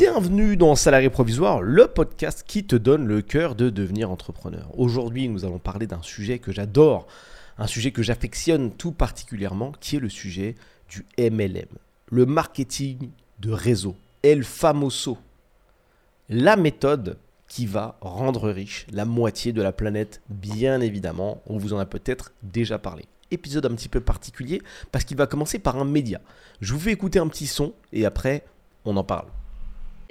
Bienvenue dans Salarié Provisoire, le podcast qui te donne le cœur de devenir entrepreneur. Aujourd'hui, nous allons parler d'un sujet que j'adore, un sujet que j'affectionne tout particulièrement, qui est le sujet du MLM, le marketing de réseau, El Famoso, la méthode qui va rendre riche la moitié de la planète, bien évidemment, on vous en a peut-être déjà parlé épisode un petit peu particulier parce qu'il va commencer par un média. Je vous fais écouter un petit son et après on en parle.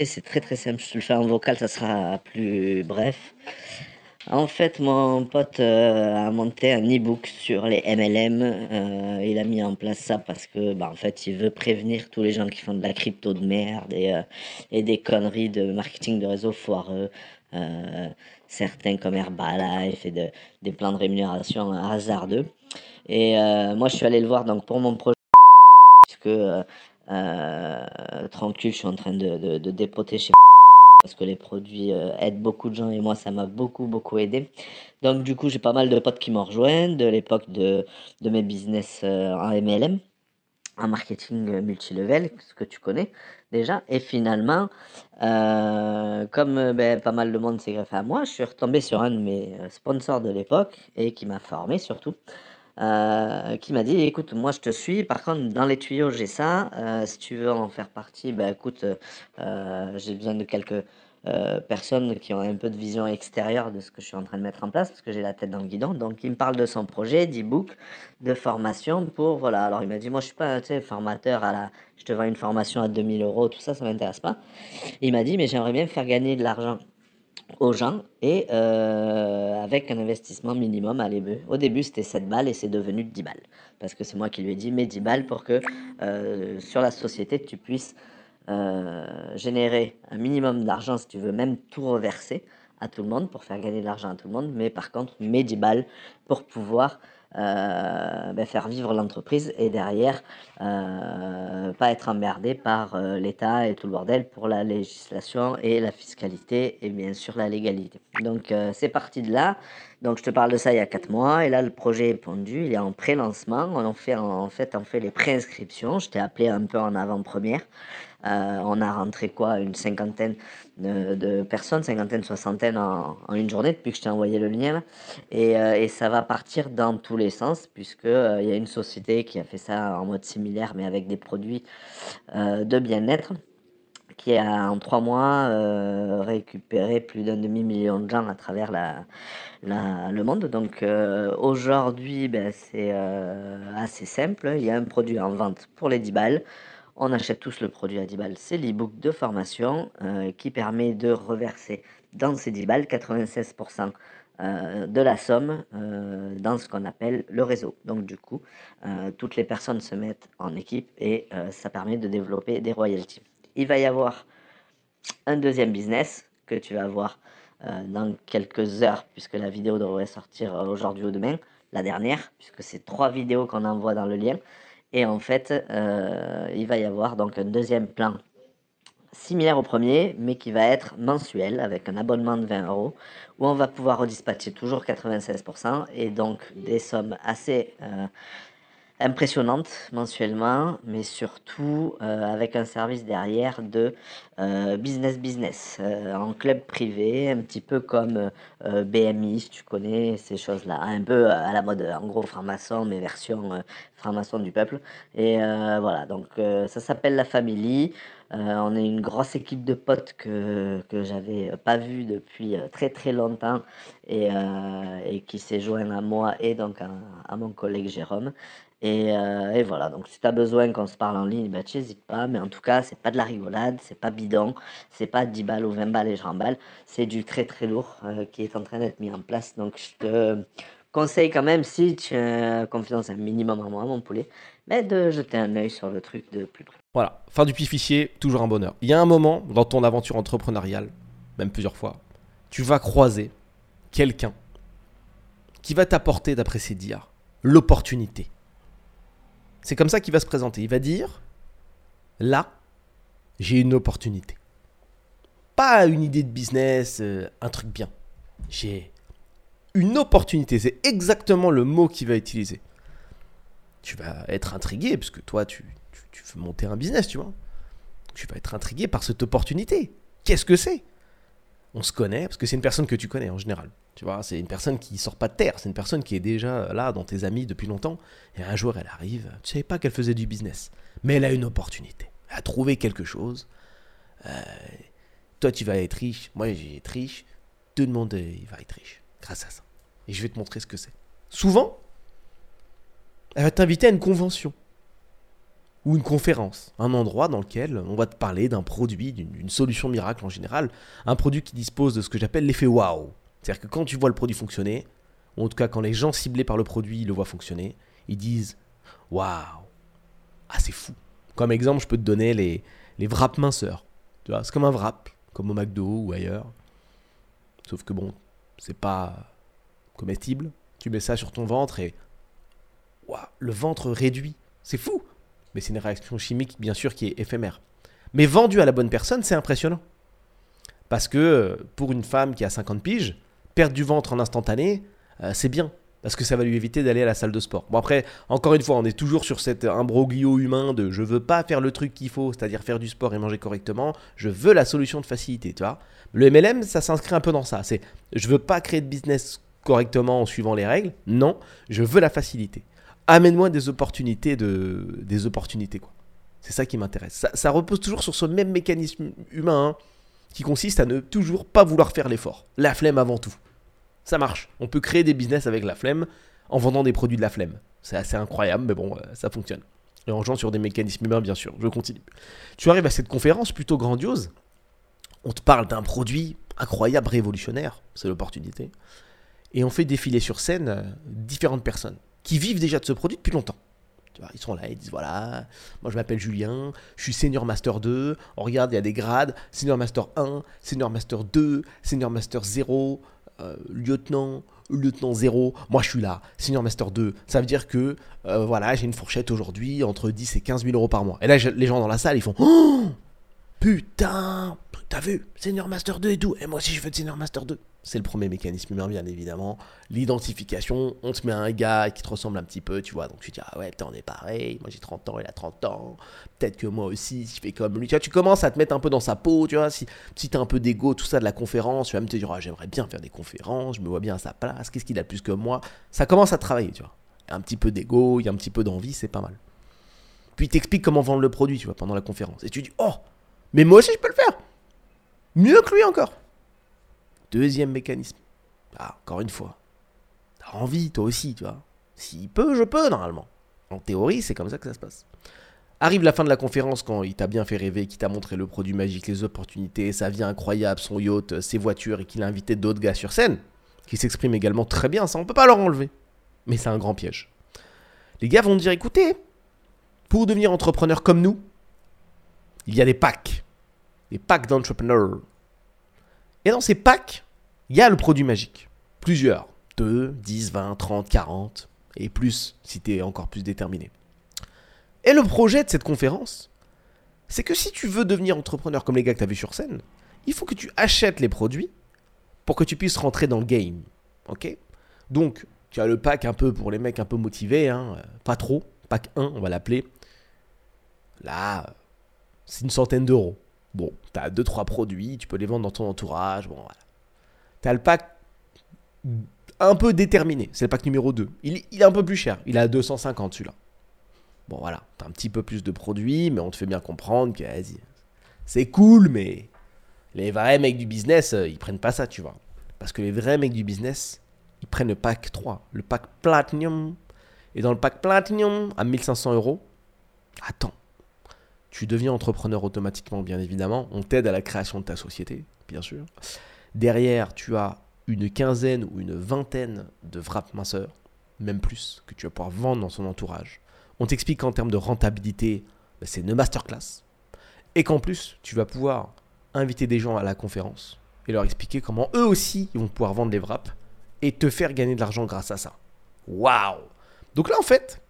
C'est très très simple, je te le fais en vocal, ça sera plus bref. En fait, mon pote euh, a monté un e-book sur les MLM. Euh, il a mis en place ça parce que, bah, en fait, il veut prévenir tous les gens qui font de la crypto de merde et, euh, et des conneries de marketing de réseau foireux. certains comme Herbalife et de, des plans de rémunération hasardeux. Et moi, je suis allé le voir donc pour mon projet, puisque euh, tranquille, je suis en train de, de, dépoter chez parce que les produits euh, aident beaucoup de gens et moi ça m'a beaucoup beaucoup aidé. Donc du coup j'ai pas mal de potes qui m'ont rejoint de l'époque de, de mes business euh, en MLM, en marketing multilevel, ce que tu connais déjà. Et finalement, comme ben, pas mal de monde s'est greffé à moi, je suis retombé sur un de mes sponsors de l'époque et qui m'a formé surtout. Euh, qui m'a dit écoute, moi je te suis, par contre, dans les tuyaux, j'ai ça. Euh, si tu veux en faire partie, ben écoute, euh, j'ai besoin de quelques personnes qui ont un peu de vision extérieure de ce que je suis en train de mettre en place, parce que j'ai la tête dans le guidon. Donc, il me parle de son projet, d'e-book, de formation pour. Voilà, alors il m'a dit moi je suis pas un formateur à. Je te vends une formation à 2000 euros, tout ça, ça m'intéresse pas. Il m'a dit mais j'aimerais bien faire gagner de l'argent aux gens et euh, avec un investissement minimum à l'ébeu. Au début, c'était 7 balles et c'est devenu 10 balles. Parce que c'est moi qui lui ai dit, mets 10 balles pour que euh, sur la société, tu puisses euh, générer un minimum d'argent, si tu veux même tout reverser à tout le monde pour faire gagner de l'argent à tout le monde. Mais par contre, mets 10 balles pour pouvoir ben, faire vivre l'entreprise et derrière euh, pas être emmerdé par euh, l'État et tout le bordel pour la législation et la fiscalité et bien sûr la légalité. Donc c'est parti de là. Donc je te parle de ça il y a 4 mois et là le projet est pondu, il est en pré-lancement. On en fait en fait on fait les préinscriptions. Je t'ai appelé un peu en avant-première. Euh, on a rentré quoi Une cinquantaine de, personnes, cinquantaine, soixantaine en, une journée depuis que je t'ai envoyé le lien. Euh, et, ça va partir dans tous les sens, puisque euh, il y a une société qui a fait ça en mode similaire, mais avec des produits de bien-être qui a en trois mois récupéré plus d'un demi-million de gens à travers la, le monde. Donc aujourd'hui, ben, c'est assez simple. Il y a un produit en vente pour les 10 balles. On achète tous le produit à 10 balles. C'est l'e-book de formation euh, qui permet de reverser dans ces 10 balles 96% euh, de la somme euh, dans ce qu'on appelle le réseau. Donc du coup, toutes les personnes se mettent en équipe et ça permet de développer des royalties. Il va y avoir un deuxième business que tu vas voir dans quelques heures, puisque la vidéo devrait sortir aujourd'hui ou demain, la dernière, puisque c'est trois vidéos qu'on envoie dans le lien. Et en fait, euh, il va y avoir donc un deuxième plan similaire au premier, mais qui va être mensuel avec un abonnement de 20 euros, où on va pouvoir redispatcher toujours 96% et donc des sommes assez euh, impressionnante mensuellement, mais surtout euh, avec un service derrière de euh, business business euh, en club privé, un petit peu comme BMI, si tu connais ces choses-là, un peu à la mode, en gros franc-maçon, mais version franc-maçon du peuple. Et voilà, donc ça s'appelle la Family. on est une grosse équipe de potes que, que j'avais pas vu depuis très très longtemps et, et qui s'est joint à moi et donc à mon collègue Jérôme. Euh, et, voilà, donc si tu as besoin qu'on se parle en ligne, bah, n'hésite pas. Mais en tout cas, c'est pas de la rigolade, c'est pas bidon, c'est pas 10 balles ou 20 balles et je remballe. C'est du très très lourd euh, qui est en train d'être mis en place. Donc je te conseille quand même, si tu as confiance un minimum en moi, mon poulet, mais de jeter un œil sur le truc de plus près. Voilà, fin du pifichier, toujours un bonheur. Il y a un moment dans ton aventure entrepreneuriale, même plusieurs fois, tu vas croiser quelqu'un qui va t'apporter, d'après ses dires, l'opportunité c'est comme ça qu'il va se présenter. Il va dire, là, j'ai une opportunité. Pas une idée de business, euh, un truc bien. J'ai une opportunité. C'est exactement le mot qu'il va utiliser. Tu vas être intrigué, parce que toi, tu, tu, veux monter un business, tu vois. tu vas être intrigué par cette opportunité. Qu'est-ce que c'est? On se connaît, parce que c'est une personne que tu connais en général. Tu vois, c'est une personne qui sort pas de terre, c'est une personne qui est déjà là dans tes amis depuis longtemps. Et un jour, elle arrive, tu savais pas qu'elle faisait du business, mais elle a une opportunité. Elle a trouvé quelque chose. Euh, toi, tu vas être riche, moi, je vais être riche. Tout le monde il va être riche grâce à ça. Et je vais te montrer ce que c'est. Souvent, elle va t'inviter à une convention ou une conférence, un endroit dans lequel on va te parler d'un produit, d'une solution miracle en général, un produit qui dispose de ce que j'appelle l'effet waouh. C'est-à-dire que quand tu vois le produit fonctionner, ou en tout cas quand les gens ciblés par le produit le voient fonctionner, ils disent waouh, ah c'est fou. Comme exemple, je peux te donner les, les wraps minceurs. Tu vois, c'est comme un wrap, comme au McDo ou ailleurs. Sauf que bon, c'est pas comestible. Tu mets ça sur ton ventre et waouh, le ventre réduit. C'est fou. Mais c'est une réaction chimique, bien sûr, qui est éphémère. Mais vendu à la bonne personne, c'est impressionnant. Parce que pour une femme qui a 50 piges, perdre du ventre en instantané, euh, c'est bien. Parce que ça va lui éviter d'aller à la salle de sport. Bon après, encore une fois, on est toujours sur cet imbroglio humain de je veux pas faire le truc qu'il faut, c'est-à-dire faire du sport et manger correctement, je veux la solution de facilité, tu vois. Le MLM, ça s'inscrit un peu dans ça. C'est je veux pas créer de business correctement en suivant les règles, non, je veux la facilité. Amène-moi des opportunités de des opportunités quoi. C'est ça qui m'intéresse. Ça, repose toujours sur ce même mécanisme humain hein, qui consiste à ne toujours pas vouloir faire l'effort. La flemme avant tout. Ça marche. On peut créer des business avec la flemme en vendant des produits de la flemme. C'est assez incroyable, mais bon, euh, ça fonctionne. Et en jouant sur des mécanismes humains, bien sûr. Je continue. Tu arrives à cette conférence plutôt grandiose. On te parle d'un produit incroyable, révolutionnaire. C'est l'opportunité. Et on fait défiler sur scène euh, différentes personnes qui vivent déjà de ce produit depuis longtemps. Ils sont là, ils disent voilà, moi je m'appelle Julien, je suis senior master 2. On regarde, il y a des grades senior master 1, senior master 2, senior master 0, euh, lieutenant, lieutenant 0, moi je suis là, senior master 2, ça veut dire que euh, voilà, j'ai une fourchette aujourd'hui entre 10 et 15 000 euros par mois. Et là, les gens dans la salle, ils font oh, Putain, t'as vu, senior master 2 et tout, et moi aussi je veux senior master 2. C'est le premier mécanisme humain, bien évidemment. L'identification, on te met un gars qui te ressemble un petit peu, tu vois. Donc tu dis, ah ouais, on est pareil. Moi j'ai 30 ans, il a 30 ans. Peut-être que moi aussi, si je fais comme lui. Tu vois, tu commences à te mettre un peu dans sa peau, tu vois. Si, si t'as un peu d'ego, tout ça de la conférence, tu vas me te dire, ah, j'aimerais bien faire des conférences, je me vois bien à sa place, qu'est-ce qu'il a plus que moi? Ça commence à travailler, tu vois. Un petit peu d'ego, il y a un petit peu d'envie, c'est pas mal. Puis il t'explique comment vendre le produit, tu vois, pendant la conférence. Et tu dis, oh, mais moi aussi je peux le faire. Mieux que lui encore. Deuxième mécanisme. Ah, encore une fois. T'as envie, toi aussi, tu vois. S'il peut, je peux, normalement. En théorie, c'est comme ça que ça se passe. Arrive la fin de la conférence quand il t'a bien fait rêver, qu'il t'a montré le produit magique, les opportunités, sa vie incroyable, son yacht, ses voitures et qu'il a invité d'autres gars sur scène, qui s'expriment également très bien, ça on peut pas leur enlever. Mais c'est un grand piège. Les gars vont dire écoutez, pour devenir entrepreneur comme nous, il y a des packs. Des packs d'entrepreneurs. Et dans ces packs, il y a le produit magique. Plusieurs. 2, 10, 20, 30, 40. Et plus si tu es encore plus déterminé. Et le projet de cette conférence, c'est que si tu veux devenir entrepreneur comme les gars que tu as vu sur scène, il faut que tu achètes les produits pour que tu puisses rentrer dans le game. Ok? Donc, tu as le pack un peu pour les mecs un peu motivés, hein, pas trop. Pack 1, on va l'appeler. Là, c'est une centaine d'euros. Bon, tu as 2-3 produits, tu peux les vendre dans ton entourage. Bon, voilà. Tu as le pack un peu déterminé. C'est le pack numéro 2. Il, est un peu plus cher. Il est à 250 celui-là. Bon, voilà. Tu as un petit peu plus de produits, mais on te fait bien comprendre que, c'est cool, mais les vrais mecs du business, euh, ils prennent pas ça, tu vois. Parce que les vrais mecs du business, ils prennent le pack 3, le pack Platinum. Et dans le pack Platinum, à 1500 euros, attends, tu deviens entrepreneur automatiquement, bien évidemment. On t'aide à la création de ta société, bien sûr. Derrière, tu as une quinzaine ou une vingtaine de wraps minceurs, même plus, que tu vas pouvoir vendre dans son entourage. On t'explique qu'en termes de rentabilité, bah, c'est une masterclass. Et qu'en plus, tu vas pouvoir inviter des gens à la conférence et leur expliquer comment eux aussi vont pouvoir vendre des wraps et te faire gagner de l'argent grâce à ça. Waouh Donc là, en fait,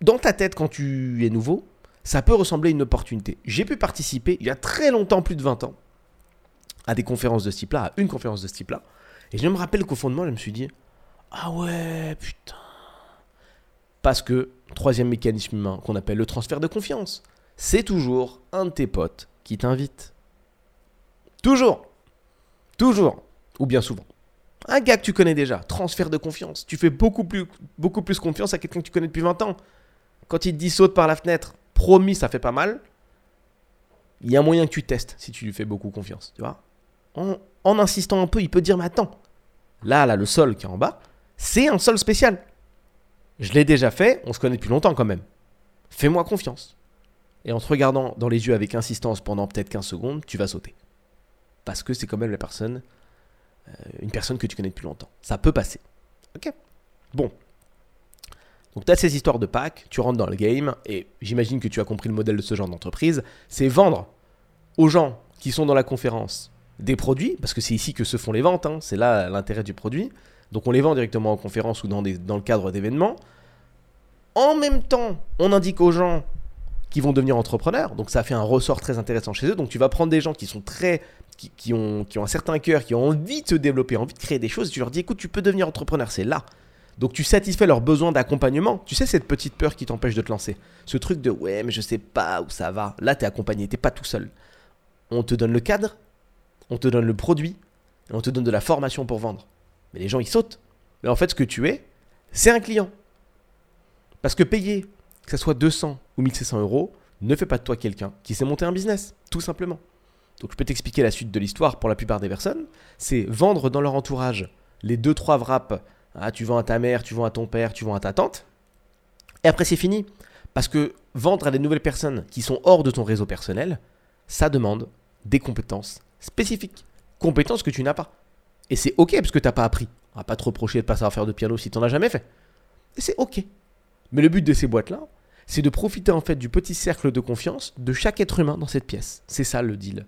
dans ta tête, quand tu es nouveau, ça peut ressembler à une opportunité. J'ai pu participer il y a très longtemps, plus de 20 ans, à des conférences de ce type-là, à une conférence de ce type-là. Et je me rappelle qu'au fond de moi, je me suis dit, ah ouais, putain. Parce que, troisième mécanisme humain qu'on appelle le transfert de confiance. c'est toujours un de tes potes qui t'invite. Toujours. Toujours. Ou bien souvent. Un gars que tu connais déjà, transfert de confiance. Tu fais beaucoup plus, beaucoup plus confiance à quelqu'un que tu connais depuis 20 ans. Quand il te dit saute par la fenêtre, promis, ça fait pas mal. Il y a moyen que tu testes si tu lui fais beaucoup confiance. Tu vois en, insistant un peu, il peut dire Mais attends, là, là, le sol qui est en bas, c'est un sol spécial. Je l'ai déjà fait, on se connaît depuis longtemps quand même. Fais-moi confiance. Et en te regardant dans les yeux avec insistance pendant peut-être 15 secondes, tu vas sauter. Parce que c'est quand même la personne, euh, une personne que tu connais depuis longtemps. Ça peut passer. Ok? Bon. Donc tu as ces histoires de packs, tu rentres dans le game, et j'imagine que tu as compris le modèle de ce genre d'entreprise, c'est vendre aux gens qui sont dans la conférence des produits, parce que c'est ici que se font les ventes, hein, c'est là l'intérêt du produit, donc on les vend directement en conférence ou dans, dans le cadre d'événements. En même temps, on indique aux gens qui vont devenir entrepreneurs, donc ça fait un ressort très intéressant chez eux, donc tu vas prendre des gens qui sont très... Qui, ont, qui ont un certain cœur, qui ont envie de se développer, envie de créer des choses, tu leur dis écoute, tu peux devenir entrepreneur, c'est là. Donc tu satisfais leurs besoins d'accompagnement. Tu sais cette petite peur qui t'empêche de te lancer. Ce truc de ouais mais je sais pas où ça va. Là tu es accompagné, t'es pas tout seul. On te donne le cadre, on te donne le produit, et on te donne de la formation pour vendre. Mais les gens, ils sautent. Mais en fait, ce que tu es, c'est un client. Parce que payer, que ce soit 200 ou 1600 euros, ne fait pas de toi quelqu'un qui sait monter un business, tout simplement. Donc je peux t'expliquer la suite de l'histoire pour la plupart des personnes. C'est vendre dans leur entourage les 2-3 wraps. Ah, tu vends à ta mère, tu vends à ton père, tu vends à ta tante. Et après, c'est fini. Parce que vendre à des nouvelles personnes qui sont hors de ton réseau personnel, ça demande des compétences spécifiques. Compétences que tu n'as pas. Et c'est ok parce que tu n'as pas appris. On va pas te reprocher de pas savoir faire de piano si tu n'en as jamais fait. Et c'est ok. Mais le but de ces boîtes-là, c'est de profiter en fait du petit cercle de confiance de chaque être humain dans cette pièce. C'est ça le deal.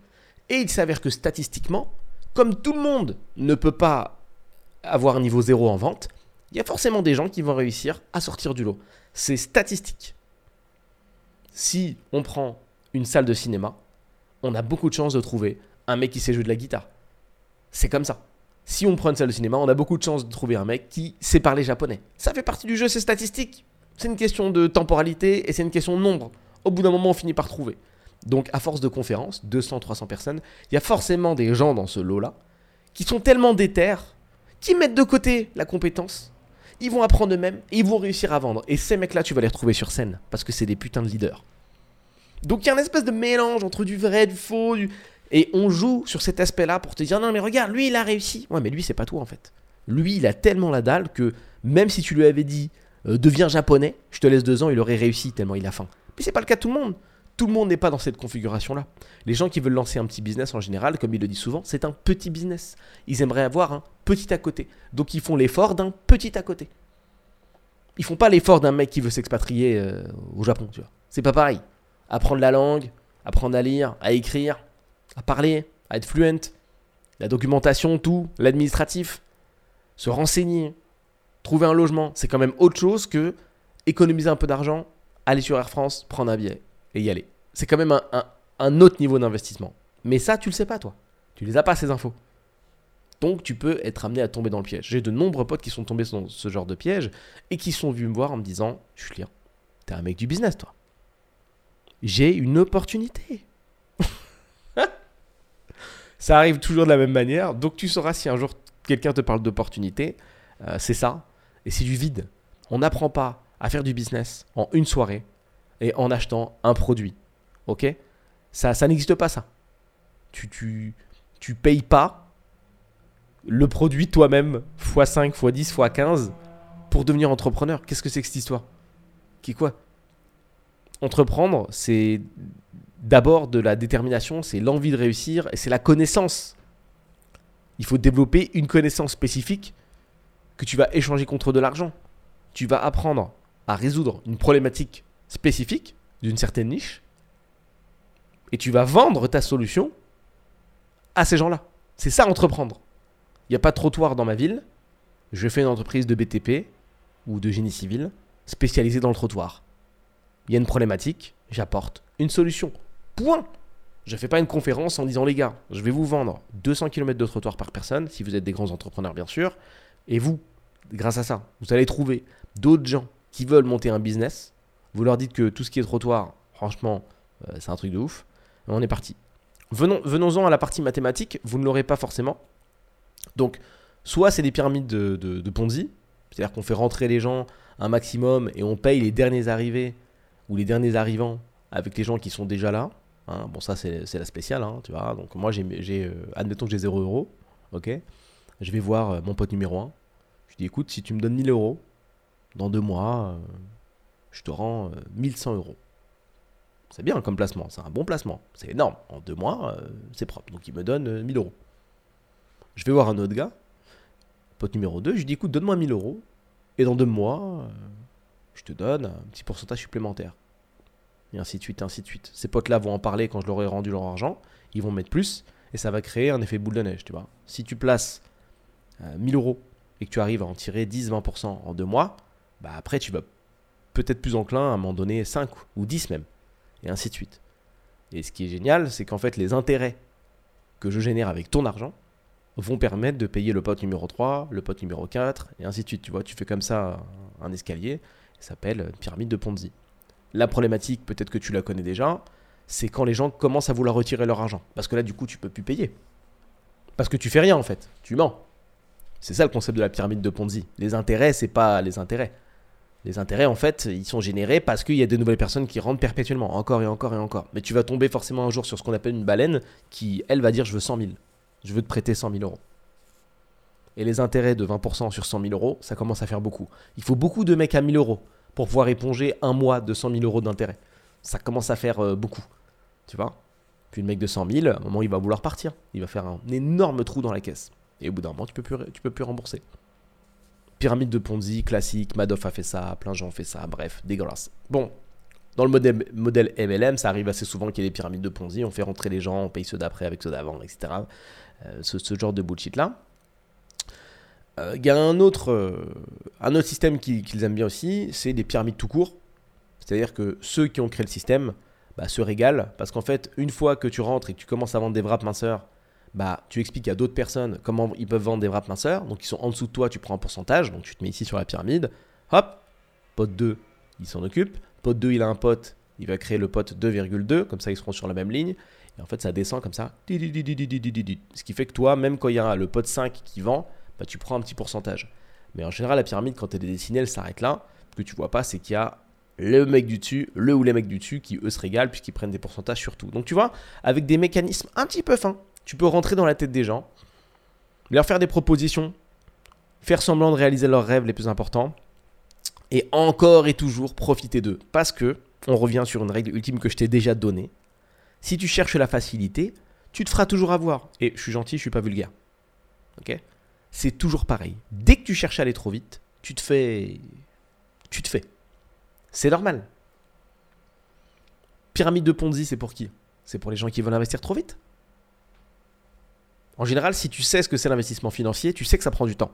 Et il s'avère que statistiquement, comme tout le monde ne peut pas avoir un niveau zéro en vente, il y a forcément des gens qui vont réussir à sortir du lot. C'est statistique. Si on prend une salle de cinéma, on a beaucoup de chances de trouver un mec qui sait jouer de la guitare. C'est comme ça. Si on prend une salle de cinéma, on a beaucoup de chances de trouver un mec qui sait parler japonais. Ça fait partie du jeu, c'est statistique. C'est une question de temporalité et c'est une question de nombre. Au bout d'un moment, on finit par trouver. Donc, à force de conférences, 200, 300 personnes, il y a forcément des gens dans ce lot-là qui sont tellement déter, qui mettent de côté la compétence, ils vont apprendre eux-mêmes et ils vont réussir à vendre. Et ces mecs-là, tu vas les retrouver sur scène parce que c'est des putains de leaders. Donc, il y a un espèce de mélange entre du vrai, du faux. Et on joue sur cet aspect-là pour te dire non mais regarde, lui il a réussi. Ouais mais lui c'est pas toi en fait. Lui il a tellement la dalle que même si tu lui avais dit euh, deviens japonais, je te laisse deux ans, il aurait réussi tellement il a faim. Mais c'est pas le cas de tout le monde. Tout le monde n'est pas dans cette configuration-là. Les gens qui veulent lancer un petit business en général, comme il le dit souvent, c'est un petit business. Ils aimeraient avoir un petit à côté. Donc ils font l'effort d'un petit à côté. Ils font pas l'effort d'un mec qui veut s'expatrier euh, au Japon, tu vois. C'est pas pareil. Apprendre la langue, apprendre à lire, à écrire, à parler, à être fluent, la documentation, tout, l'administratif, se renseigner, trouver un logement, c'est quand même autre chose que économiser un peu d'argent, aller sur Air France, prendre un billet et y aller. C'est quand même un, autre niveau d'investissement. Mais ça, tu le sais pas, toi. Tu les as pas, ces infos. Donc, tu peux être amené à tomber dans le piège. J'ai de nombreux potes qui sont tombés dans ce genre de piège et qui sont venus me voir en me disant Julien, t'es un mec du business, toi. J'ai une opportunité. Ça arrive toujours de la même manière. Donc tu sauras si un jour quelqu'un te parle d'opportunité. Euh, c'est ça. Et c'est du vide. On n'apprend pas à faire du business en une soirée et en achetant un produit. Ok? Ça, n'existe pas ça. Tu, tu, tu payes pas le produit toi-même x5, x10, x15 pour devenir entrepreneur. Qu'est-ce que c'est que cette histoire? Qui quoi? Entreprendre, c'est d'abord de la détermination, c'est l'envie de réussir et c'est la connaissance. Il faut développer une connaissance spécifique que tu vas échanger contre de l'argent. Tu vas apprendre à résoudre une problématique spécifique d'une certaine niche et tu vas vendre ta solution à ces gens-là. C'est ça entreprendre. Il n'y a pas de trottoir dans ma ville. Je fais une entreprise de BTP ou de génie civil spécialisée dans le trottoir. Il y a une problématique, j'apporte une solution. Point. Je ne fais pas une conférence en disant les gars, je vais vous vendre 200 km de trottoir par personne, si vous êtes des grands entrepreneurs bien sûr, et vous, grâce à ça, vous allez trouver d'autres gens qui veulent monter un business. Vous leur dites que tout ce qui est trottoir, franchement, Euh, c'est un truc de ouf. On est parti. Venons, venons-en à la partie mathématique. Vous ne l'aurez pas forcément. Donc, soit c'est des pyramides de, Ponzi, c'est-à-dire qu'on fait rentrer les gens un maximum et on paye les derniers arrivés ou les derniers arrivants avec les gens qui sont déjà là. Hein. Bon, ça, c'est la spéciale, hein, tu vois. Donc, moi, j'ai, euh, admettons que j'ai 0 euros, ok Je vais voir euh, mon pote numéro 1. Je lui dis, écoute, si tu me donnes 1000 euros, dans deux mois, je te rends 1100 euros. C'est bien comme placement, c'est un bon placement. C'est énorme. En deux mois, c'est propre. Donc, il me donne 1000 euros. Je vais voir un autre gars, pote numéro 2, je lui dis, écoute, donne-moi 1000 euros. Et dans deux mois, je te donne un petit pourcentage supplémentaire et ainsi de suite, ainsi de suite. Ces potes-là vont en parler quand je leur ai rendu leur argent, ils vont mettre plus, et ça va créer un effet boule de neige, tu vois. Si tu places 1000 euh, euros et que tu arrives à en tirer 10-20% en deux mois, bah après tu vas peut-être plus enclin à m'en donner 5 ou 10 même, et ainsi de suite. Et ce qui est génial, c'est qu'en fait les intérêts que je génère avec ton argent vont permettre de payer le pote numéro 3, le pote numéro 4, et ainsi de suite. Tu vois, tu fais comme ça un escalier, ça s'appelle pyramide de Ponzi. La problématique, peut-être que tu la connais déjà, c'est quand les gens commencent à vouloir retirer leur argent. Parce que là, du coup, tu peux plus payer. Parce que tu fais rien en fait, tu mens. C'est ça le concept de la pyramide de Ponzi. Les intérêts, c'est pas les intérêts. Les intérêts, en fait, ils sont générés parce qu'il y a de nouvelles personnes qui rentrent perpétuellement, encore et encore et encore. Mais tu vas tomber forcément un jour sur ce qu'on appelle une baleine qui, elle, va dire je veux 100 000. Je veux te prêter 100 000 euros. Et les intérêts de 20% sur 100 000 euros, ça commence à faire beaucoup. Il faut beaucoup de mecs à 1000 euros pour pouvoir éponger un mois de 100 000 euros d'intérêt. Ça commence à faire euh, beaucoup. Tu vois? Puis le mec de 100 000, à un moment, il va vouloir partir. Il va faire un énorme trou dans la caisse. Et au bout d'un moment, tu peux tu peux plus rembourser. Pyramide de Ponzi, classique, Madoff a fait ça, plein de gens ont fait ça, bref, dégueulasse. Bon, dans le modèle, MLM, ça arrive assez souvent qu'il y ait des pyramides de Ponzi, on fait rentrer les gens, on paye ceux d'après avec ceux d'avant, etc. Euh, ce, genre de bullshit-là. Il euh, y a un autre, euh, un autre système qu'ils aiment bien aussi, c'est des pyramides tout court. C'est-à-dire que ceux qui ont créé le système bah, se régalent parce qu'en fait, une fois que tu rentres et que tu commences à vendre des wraps minceurs, bah, tu expliques à d'autres personnes comment ils peuvent vendre des wraps minceurs. Donc, ils sont en dessous de toi, tu prends un pourcentage. Donc, tu te mets ici sur la pyramide. Hop, pote 2, il s'en occupe. Pote 2, il a un pote, il va créer le pote 2,2. Comme ça, ils seront sur la même ligne. Et en fait, ça descend comme ça. Ce qui fait que toi, même quand il y a le pote 5 qui vend, bah, tu prends un petit pourcentage. Mais en général, la pyramide, quand elle est dessinée, elle s'arrête là. Ce que tu vois pas, c'est qu'il y a le mec du dessus, le ou les mecs du dessus qui eux se régalent puisqu'ils prennent des pourcentages sur tout. Donc tu vois, avec des mécanismes un petit peu fins, tu peux rentrer dans la tête des gens, leur faire des propositions, faire semblant de réaliser leurs rêves les plus importants, et encore et toujours profiter d'eux. Parce que, on revient sur une règle ultime que je t'ai déjà donnée, si tu cherches la facilité, tu te feras toujours avoir. Et je suis gentil, je suis pas vulgaire. C'est toujours pareil. Dès que tu cherches à aller trop vite, tu te fais. Tu te fais. C'est normal. Pyramide de Ponzi, c'est pour qui? C'est pour les gens qui veulent investir trop vite? En général, si tu sais ce que c'est l'investissement financier, tu sais que ça prend du temps.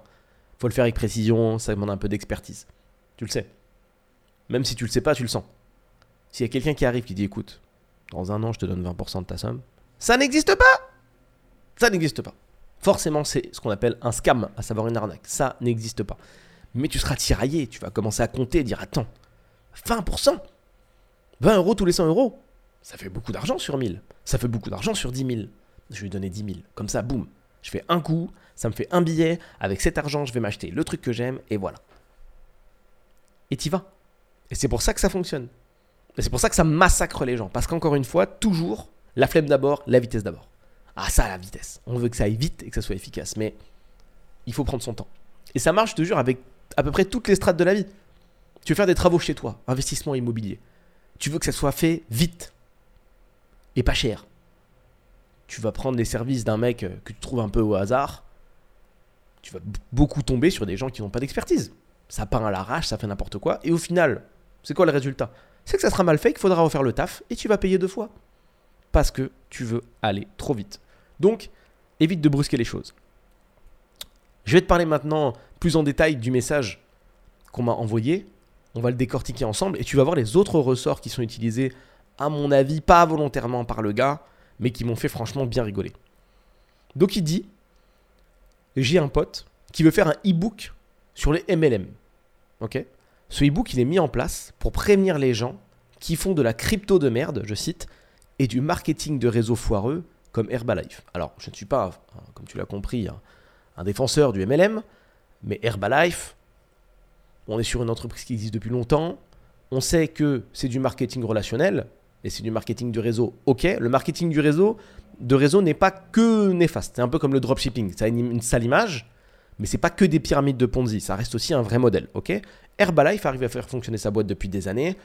Il faut le faire avec précision, ça demande un peu d'expertise. Tu le sais. Même si tu le sais pas, tu le sens. S'il y a quelqu'un qui arrive qui dit écoute, dans un an, je te donne 20% de ta somme, ça n'existe pas Ça n'existe pas. Forcément, c'est ce qu'on appelle un scam, à savoir une arnaque. Ça n'existe pas. Mais tu seras tiraillé, tu vas commencer à compter et dire Attends, 20% 20 euros tous les 100 euros? Ça fait beaucoup d'argent sur 1000. Ça fait beaucoup d'argent sur 10 000. Je lui donner 10 000. Comme ça, boum. Je fais un coup, ça me fait un billet. Avec cet argent, je vais m'acheter le truc que j'aime et voilà. Et t'y vas. Et c'est pour ça que ça fonctionne. Et c'est pour ça que ça massacre les gens. Parce qu'encore une fois, toujours, la flemme d'abord, la vitesse d'abord. Ah, ça, la vitesse. On veut que ça aille vite et que ça soit efficace. Mais il faut prendre son temps. Et ça marche, je te jure, avec à peu près toutes les strates de la vie. Tu veux faire des travaux chez toi, investissement immobilier. Tu veux que ça soit fait vite et pas cher. Tu vas prendre les services d'un mec euh, que tu trouves un peu au hasard. Tu vas beaucoup tomber sur des gens qui n'ont pas d'expertise. Ça part à l'arrache, ça fait n'importe quoi. Et au final, c'est quoi le résultat? C'est que ça sera mal fait, qu'il faudra refaire le taf et tu vas payer deux fois. Parce que tu veux aller trop vite. Donc, évite de brusquer les choses. Je vais te parler maintenant plus en détail du message qu'on m'a envoyé. On va le décortiquer ensemble et tu vas voir les autres ressorts qui sont utilisés, à mon avis, pas volontairement par le gars, mais qui m'ont fait franchement bien rigoler. Donc il dit, j'ai un pote qui veut faire un e-book sur les MLM. Ce e-book, il est mis en place pour prévenir les gens qui font de la crypto de merde, je cite, et du marketing de réseau foireux comme Herbalife. Alors, je ne suis pas, comme tu l'as compris, un, défenseur du MLM, mais Herbalife, on est sur une entreprise qui existe depuis longtemps. On sait que c'est du marketing relationnel et c'est du marketing de réseau. Ok, le marketing du réseau, de réseau n'est pas que néfaste. C'est un peu comme le dropshipping. Ça a une, une sale image, mais c'est pas que des pyramides de Ponzi. Ça reste aussi un vrai modèle. Ok, Herbalife arrive à faire fonctionner sa boîte depuis des années.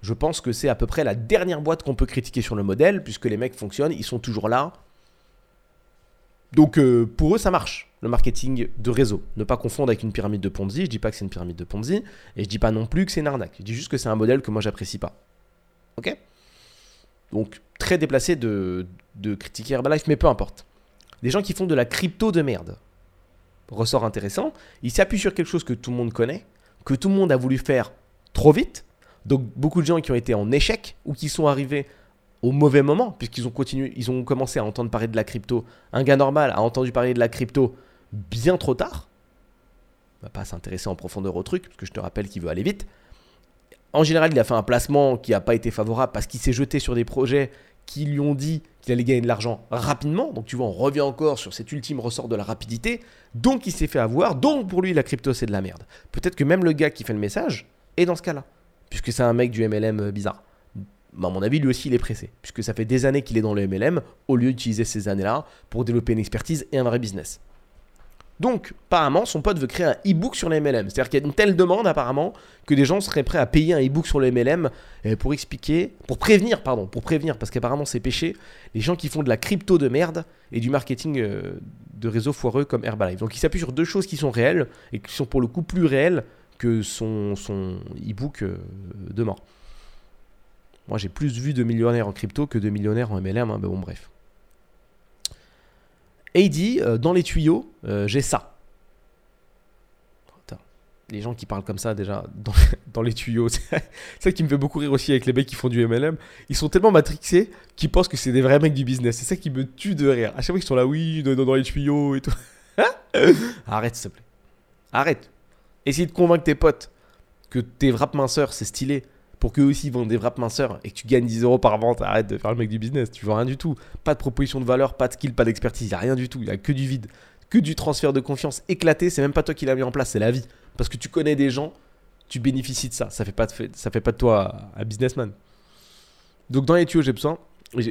Je pense que c'est à peu près la dernière boîte qu'on peut critiquer sur le modèle, puisque les mecs fonctionnent, ils sont toujours là. Donc euh, pour eux, ça marche, le marketing de réseau. Ne pas confondre avec une pyramide de Ponzi. Je dis pas que c'est une pyramide de Ponzi, et je dis pas non plus que c'est une arnaque. Je dis juste que c'est un modèle que moi j'apprécie pas. Ok? Donc très déplacé de, critiquer Herbalife, mais peu importe. Des gens qui font de la crypto de merde. Ressort intéressant, ils s'appuient sur quelque chose que tout le monde connaît, que tout le monde a voulu faire trop vite, donc beaucoup de gens qui ont été en échec ou qui sont arrivés au mauvais moment, puisqu'ils ont continué, ils ont commencé à entendre parler de la crypto. Un gars normal a entendu parler de la crypto bien trop tard. Il va pas s'intéresser en profondeur au truc, parce que je te rappelle qu'il veut aller vite. En général, il a fait un placement qui n'a pas été favorable parce qu'il s'est jeté sur des projets qui lui ont dit qu'il allait gagner de l'argent rapidement. Donc tu vois, on revient encore sur cet ultime ressort de la rapidité. Donc il s'est fait avoir. Donc pour lui, la crypto, c'est de la merde. Peut-être que même le gars qui fait le message est dans ce cas-là puisque c'est un mec du MLM euh, bizarre. à mon avis, lui aussi, il est pressé, puisque ça fait des années qu'il est dans le MLM, au lieu d'utiliser ces années-là pour développer une expertise et un vrai business. Donc, apparemment, son pote veut créer un e-book sur les MLM. C'est-à-dire qu'il y a une telle demande, apparemment, que des gens seraient prêts à payer un e-book sur les MLM euh, pour expliquer, pour prévenir, pardon, pour prévenir, parce qu'apparemment c'est péché, les gens qui font de la crypto de merde et du marketing euh, de réseaux foireux comme Herbalife. Donc, il s'appuie sur deux choses qui sont réelles et qui sont pour le coup plus réelles que son, e-book euh, de mort. Moi, j'ai plus vu de millionnaires en crypto que de millionnaires en MLM, hein, mais bon, bref. Et il dit, euh, dans les tuyaux, euh, j'ai ça. les gens qui parlent comme ça, déjà, dans, les tuyaux, c'est ça qui me fait beaucoup rire aussi avec les mecs qui font du MLM. Ils sont tellement matrixés qu'ils pensent que c'est des vrais mecs du business. C'est ça qui me tue de rire. À chaque fois qu'ils sont là, oui, dans, dans les tuyaux et tout. Arrête, s'il te plaît. Arrête. Essaye de convaincre tes potes que tes wraps minceurs, c'est stylé pour qu'eux aussi vendent des wraps minceurs et que tu gagnes 10 euros par vente, arrête de faire le mec du business, tu vois rien du tout. Pas de proposition de valeur, pas de skill, pas d'expertise, il n'y a rien du tout, il n'y a que du vide, que du transfert de confiance éclaté, c'est même pas toi qui l'as mis en place, c'est la vie. Parce que tu connais des gens, tu bénéficies de ça, ça fait pas de, ça fait pas de toi un businessman. Donc dans les tuyaux, j'ai besoin,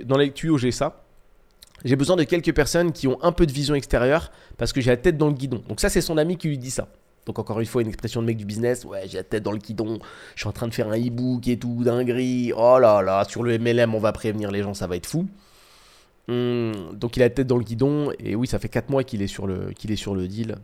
dans les tuyaux, j'ai ça. J'ai besoin de quelques personnes qui ont un peu de vision extérieure parce que j'ai la tête dans le guidon. Donc ça, c'est son ami qui lui dit ça. Donc encore une fois, une expression de mec du business, ouais, j'ai la tête dans le guidon, je suis en train de faire un e-book et tout, dinguerie, oh là là, sur le MLM, on va prévenir les gens, ça va être fou. Hum, donc il a la tête dans le guidon, et oui, ça fait 4 mois qu'il est, sur le, deal.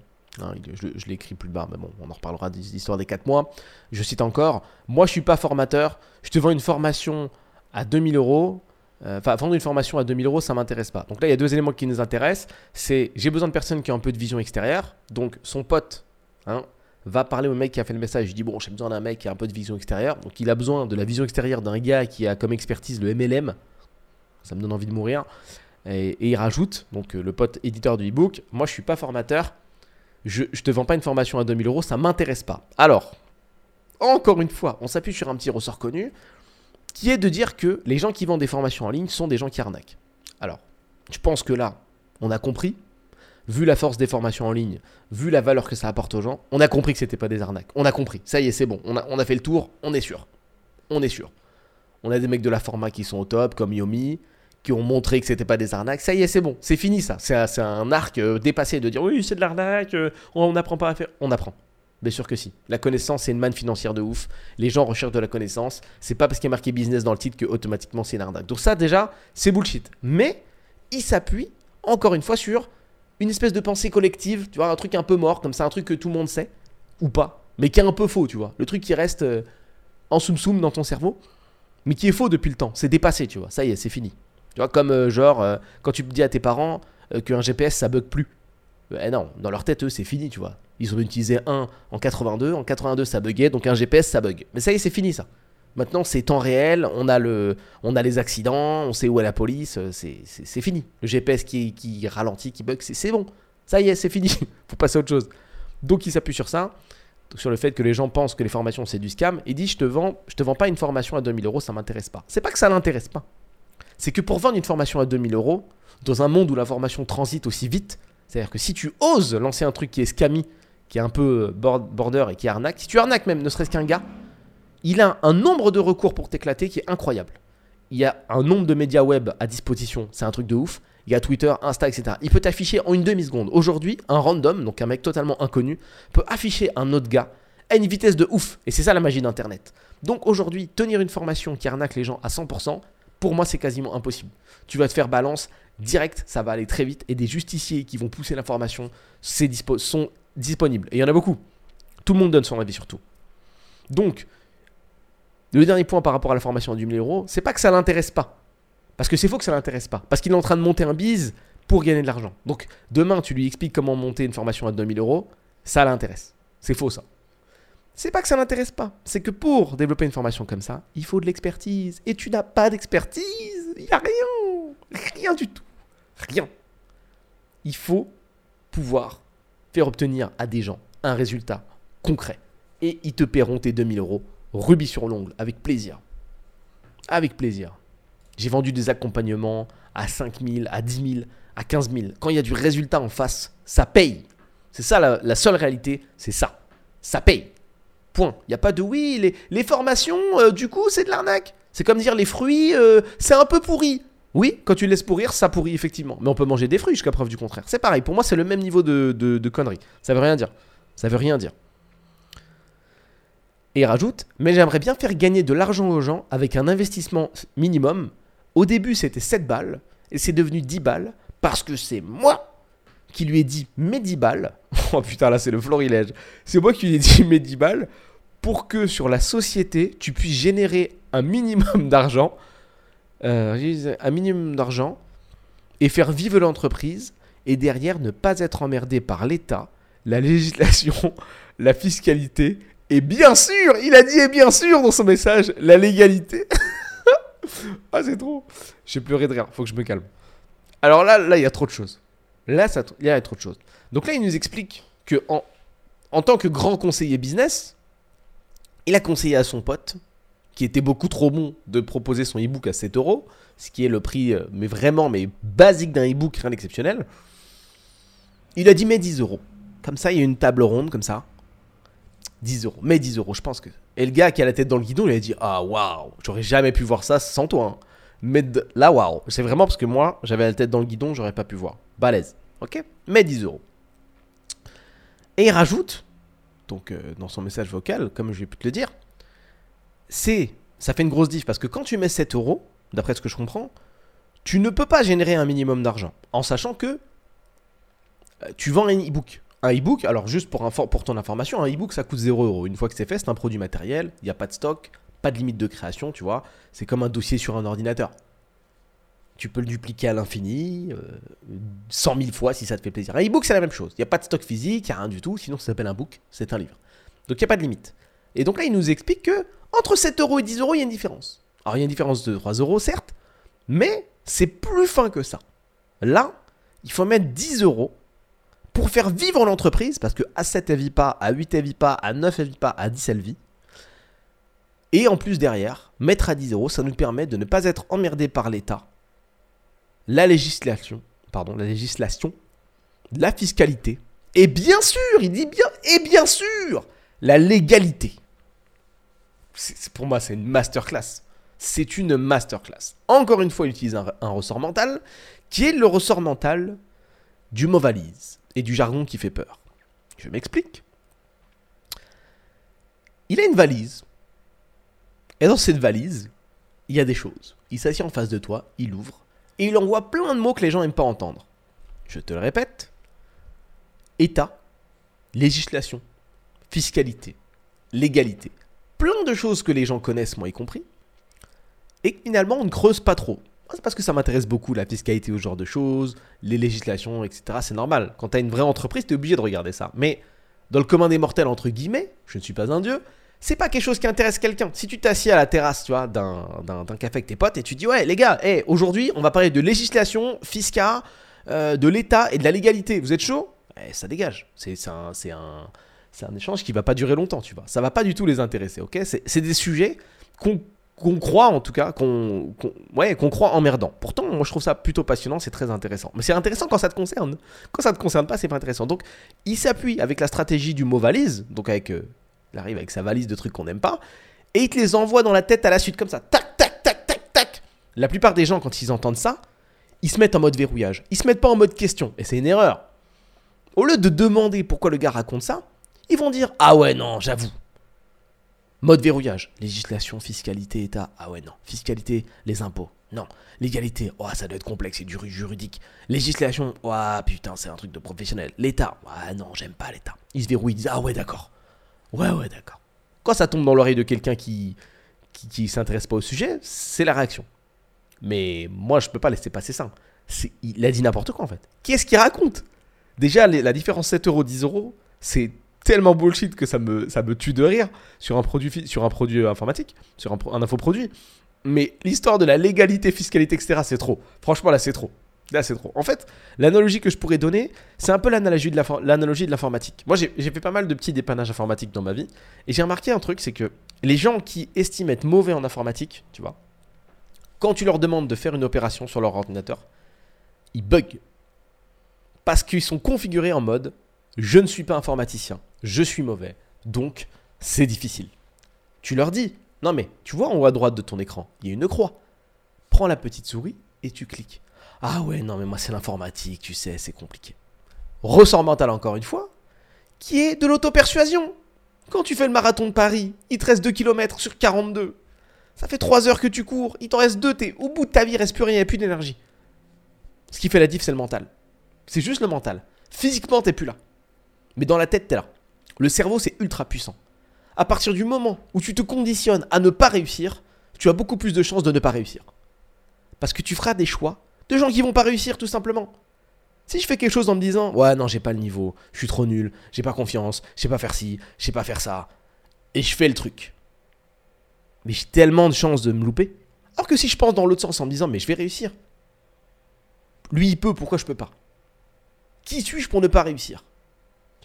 Hein, je, je l'écris plus bas, mais bon, on en reparlera des histoires des 4 mois. Je cite encore, moi je suis pas formateur, je te vends une formation à 2000 euros, euh, Enfin, vendre une formation à 2000 euros, ça m'intéresse pas. Donc là, il y a deux éléments qui nous intéressent. C'est j'ai besoin de personnes qui ont un peu de vision extérieure. Donc son pote Hein, va parler au mec qui a fait le message. Je dis bon, j'ai besoin d'un mec qui a un peu de vision extérieure. Donc il a besoin de la vision extérieure d'un gars qui a comme expertise le MLM. Ça me donne envie de mourir. Et, il rajoute, donc euh, le pote éditeur du e-book, moi je suis pas formateur. Je, je te vends pas une formation à 2000 euros, ça m'intéresse pas. Alors, encore une fois, on s'appuie sur un petit ressort connu qui est de dire que les gens qui vendent des formations en ligne sont des gens qui arnaquent. Alors, je pense que là, on a compris vu la force des formations en ligne, vu la valeur que ça apporte aux gens, on a compris que c'était pas des arnaques. On a compris. Ça y est, c'est bon. On a, fait le tour. On est sûr. On est sûr. On a des mecs de la format qui sont au top, comme Yomi, qui ont montré que c'était pas des arnaques. Ça y est, c'est bon. C'est fini ça. C'est un, arc euh, dépassé de dire oui, c'est de l'arnaque, euh, on n'apprend pas à faire. On apprend. Bien sûr que si. La connaissance, c'est une manne financière de ouf. Les gens recherchent de la connaissance. C'est pas parce qu'il y a marqué business dans le titre que automatiquement c'est une arnaque. Donc ça, déjà, c'est bullshit. Mais il s'appuie, encore une fois, sur une espèce de pensée collective, tu vois, un truc un peu mort, comme ça, un truc que tout le monde sait, ou pas, mais qui est un peu faux, tu vois. Le truc qui reste euh, en soum-soum dans ton cerveau, mais qui est faux depuis le temps. C'est dépassé, tu vois. Ça y est, c'est fini. Tu vois, comme euh, genre, euh, quand tu dis à tes parents qu'un GPS, ça bug plus. Eh non, dans leur tête, eux, c'est fini, tu vois. Ils ont utilisé un en 82, en 82, ça buguait, donc un GPS, ça bug. Mais ça y est, c'est fini, ça. Maintenant, c'est temps réel, on a, le, on a les accidents, on sait où est la police, euh, c'est fini. Le GPS qui, qui ralentit, qui bug, c'est bon. Ça y est, c'est fini. faut passer à autre chose. Donc, il s'appuie sur ça, sur le fait que les gens pensent que les formations, c'est du scam. Il dit Je te vends, je te vends pas une formation à 2000 euros, ça m'intéresse pas. C'est pas que ça l'intéresse pas. c'est que pour vendre une formation à 2000 euros, dans un monde où l'information transite aussi vite, c'est-à-dire que si tu oses lancer un truc qui est scammy, qui est un peu border et qui arnaque, si tu arnaques même ne serait-ce qu'un gars, il a un nombre de recours pour t'éclater qui est incroyable. Il y a un nombre de médias web à disposition, c'est un truc de ouf. Il y a Twitter, Insta, etc. Il peut t'afficher en une demi-seconde. Aujourd'hui, un random, donc un mec totalement inconnu, peut afficher un autre gars à une vitesse de ouf. Et c'est ça la magie d'Internet. Donc aujourd'hui, tenir une formation qui arnaque les gens à 100%, pour moi, c'est quasiment impossible. Tu vas te faire balance direct, ça va aller très vite. Et des justiciers qui vont pousser l'information sont disponibles. Et il y en a beaucoup. Tout le monde donne son avis sur tout. Donc, le dernier point par rapport à la formation à 10 000 euros, c'est pas que ça l'intéresse pas. Parce que c'est faux que ça l'intéresse pas. Parce qu'il est en train de monter un bise pour gagner de l'argent. Donc demain, tu lui expliques comment monter une formation à 2000 euros, ça l'intéresse. C'est faux ça. C'est pas que ça l'intéresse pas. C'est que pour développer une formation comme ça, il faut de l'expertise. Et tu n'as pas d'expertise. Il n'y a rien. Rien du tout. Rien. Il faut pouvoir faire obtenir à des gens un résultat concret. Et ils te paieront tes 2000 euros rubis sur l'ongle, avec plaisir. Avec plaisir. J'ai vendu des accompagnements à 5000, à 10 000, à 15 000. Quand il y a du résultat en face, ça paye. C'est ça la, seule réalité, c'est ça. Ça paye. Point. Il n'y a pas de oui, les, formations, euh, du coup, c'est de l'arnaque. C'est comme dire les fruits, euh, c'est un peu pourri. Oui, quand tu laisses pourrir, ça pourrit effectivement. Mais on peut manger des fruits jusqu'à preuve du contraire. C'est pareil, pour moi, c'est le même niveau de, de, de conneries. Ça veut rien dire. Ça veut rien dire. Et il rajoute, mais j'aimerais bien faire gagner de l'argent aux gens avec un investissement minimum au début, c'était 7 balles, et c'est devenu 10 balles, parce que c'est moi qui lui ai dit mes 10 balles. oh putain, là, c'est le florilège. C'est moi qui lui ai dit mes 10 balles pour que sur la société, tu puisses générer un minimum d'argent, euh, un minimum d'argent, et faire vivre l'entreprise, et derrière ne pas être emmerdé par l'État, la législation, la fiscalité, et bien sûr, il a dit et bien sûr dans son message, la légalité. ah, c'est trop. J'ai pleuré de rire. Faut que je me calme. Alors là, là, il y a trop de choses. Là, ça, il y a trop de choses. Donc là, il nous explique que en, tant que grand conseiller business, il a conseillé à son pote, qui était beaucoup trop bon, de proposer son e-book à 7 euros, ce qui est le prix, euh, mais vraiment, mais basique d'un e-book, rien d'exceptionnel. Il a dit, mais 10 euros. Comme ça, il y a une table ronde, comme ça. 10 euros. Mais 10 euros, je pense que. Et le gars qui a la tête dans le guidon, il a dit Ah waouh, j'aurais jamais pu voir ça sans toi. Hein. Mais là, waouh. C'est vraiment parce que moi, j'avais la tête dans le guidon, j'aurais pas pu voir. Balèze. Ok? Mais 10 euros. Et il rajoute, donc euh, dans son message vocal, comme je vais pu te le dire, c'est. Ça fait une grosse diff parce que quand tu mets 7 euros, d'après ce que je comprends, tu ne peux pas générer un minimum d'argent en sachant que euh, tu vends un e-book. Un e-book, alors juste pour, ton information, un e-book ça coûte 0 euros. Une fois que c'est fait, c'est un produit matériel, il n'y a pas de stock, pas de limite de création, tu vois. C'est comme un dossier sur un ordinateur. Tu peux le dupliquer à l'infini, 100 euh, 000 fois si ça te fait plaisir. Un e-book, c'est la même chose. Il n'y a pas de stock physique, il n'y a rien du tout, sinon ça s'appelle un book, c'est un livre. Donc il n'y a pas de limite. Et donc là, il nous explique que entre 7 euros et 10 euros, il y a une différence. Alors il y a une différence de 3 euros, certes, mais c'est plus fin que ça. Là, il faut mettre 10 euros pour faire vivre l'entreprise, parce que à 7 elle pas, à 8 elle pas, à 9 elle pas, à 10 elle. Et en plus derrière, mettre à 10 euros, ça nous permet de ne pas être emmerdé par l'État, la législation, pardon, la législation, la fiscalité, et bien sûr, il dit bien, et bien sûr, la légalité. pour moi, c'est une masterclass. C'est une masterclass. Encore une fois, il utilise un, un ressort mental, qui est le ressort mental du mot valise et du jargon qui fait peur. Je m'explique. Il a une valise. Et dans cette valise, il y a des choses. Il s'assied en face de toi, il ouvre, et il envoie plein de mots que les gens n'aiment pas entendre. Je te le répète. État, législation, fiscalité, légalité. Plein de choses que les gens connaissent, moi y compris. Et finalement, on ne creuse pas trop. C'est parce que ça m'intéresse beaucoup, la fiscalité ce genre de choses, les législations, etc. C'est normal. Quand tu as une vraie entreprise, tu es obligé de regarder ça. Mais dans le commun des mortels, entre guillemets, je ne suis pas un dieu, c'est pas quelque chose qui intéresse quelqu'un. Si tu t'assieds à la terrasse, tu vois, d'un, café avec tes potes et tu dis, ouais, les gars, aujourd'hui, on va parler de législation, fiscale, euh, de l'État et de la légalité. Vous êtes chaud? Eh, Ça dégage. C'est, un, un, échange qui va pas durer longtemps, tu vois. Ça va pas du tout les intéresser, ok? C'est des sujets qu'on qu'on croit en tout cas, qu'on ouais, qu'on croit emmerdant. Pourtant, moi je trouve ça plutôt passionnant, c'est très intéressant. Mais c'est intéressant quand ça te concerne. Quand ça te concerne pas, c'est pas intéressant. Donc, il s'appuie avec la stratégie du mot valise, donc avec, euh, il arrive avec sa valise de trucs qu'on n'aime pas, et il te les envoie dans la tête à la suite comme ça, tac, tac, tac, tac, tac. La plupart des gens, quand ils entendent ça, ils se mettent en mode verrouillage. Ils se mettent pas en mode question, et c'est une erreur. Au lieu de demander pourquoi le gars raconte ça, ils vont dire ah ouais non, j'avoue. Mode verrouillage. Législation, fiscalité, État. Ah ouais, non. Fiscalité, les impôts. Non. Légalité. Oh, ça doit être complexe, du juridique. Législation. Oh, putain, c'est un truc de professionnel. L'État. Ah non, j'aime pas l'État. Ils se verrouillent, ils disent Ah ouais, d'accord. Ouais, ouais, d'accord. Quand ça tombe dans l'oreille de quelqu'un qui, qui, s'intéresse pas au sujet, c'est la réaction. Mais moi, je peux pas laisser passer ça. Il a dit n'importe quoi en fait. Qu'est-ce qu'il raconte? Déjà, la différence 7 euros, 10 euros, c'est tellement bullshit que ça me, ça me tue de rire sur un produit, sur un produit euh, informatique, sur un, un infoproduit. Mais l'histoire de la légalité, fiscalité, etc., c'est trop. Franchement, là, c'est trop. Là, c'est trop. En fait, l'analogie que je pourrais donner, c'est un peu l'analogie de l'informatique. Moi, j'ai j'ai fait pas mal de petits dépannages informatiques dans ma vie. Et j'ai remarqué un truc, c'est que les gens qui estiment être mauvais en informatique, tu vois, quand tu leur demandes de faire une opération sur leur ordinateur, ils bug. Parce qu'ils sont configurés en mode je ne suis pas informaticien, je suis mauvais, donc c'est difficile. Tu leur dis non mais tu vois en haut à droite de ton écran, il y a une croix. Prends la petite souris et tu cliques. Ah ouais, non mais moi c'est l'informatique, tu sais, c'est compliqué. Ressort mental encore une fois, qui est de l'auto-persuasion. Quand tu fais le marathon de Paris, il te reste 2 km sur 42. Ça fait 3 heures que tu cours, il t'en reste 2, t'es au bout de ta vie, il reste plus rien, il n'y a plus d'énergie. Ce qui fait la diff, c'est le mental. C'est juste le mental. Physiquement, t'es plus là. Mais dans la tête, t'es là. Le cerveau, c'est ultra puissant. À partir du moment où tu te conditionnes à ne pas réussir, tu as beaucoup plus de chances de ne pas réussir. Parce que tu feras des choix de gens qui vont pas réussir, tout simplement. Si je fais quelque chose en me disant Ouais, non, j'ai pas le niveau, je suis trop nul, j'ai pas confiance, je sais pas faire ci, je sais pas faire ça, et je fais le truc. Mais j'ai tellement de chances de me louper. Alors que si je pense dans l'autre sens en me disant Mais je vais réussir. Lui, il peut, pourquoi je peux pas? Qui suis-je pour ne pas réussir?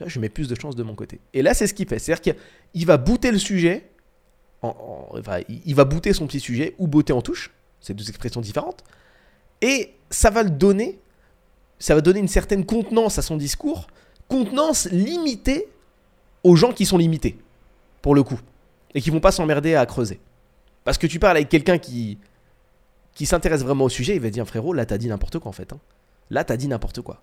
Je mets plus de chances de mon côté. Et là, c'est ce qu'il fait. C'est-à-dire qu'il va booter le sujet, il va booter son petit sujet ou botter en touche. C'est deux expressions différentes. Et ça va le donner, ça va donner une certaine contenance à son discours, contenance limitée aux gens qui sont limités, pour le coup, et qui vont pas s'emmerder à creuser. Parce que tu parles avec quelqu'un qui, qui s'intéresse vraiment au sujet, il va dire frérot, là t'as dit n'importe quoi en fait. hein. Là t'as dit n'importe quoi.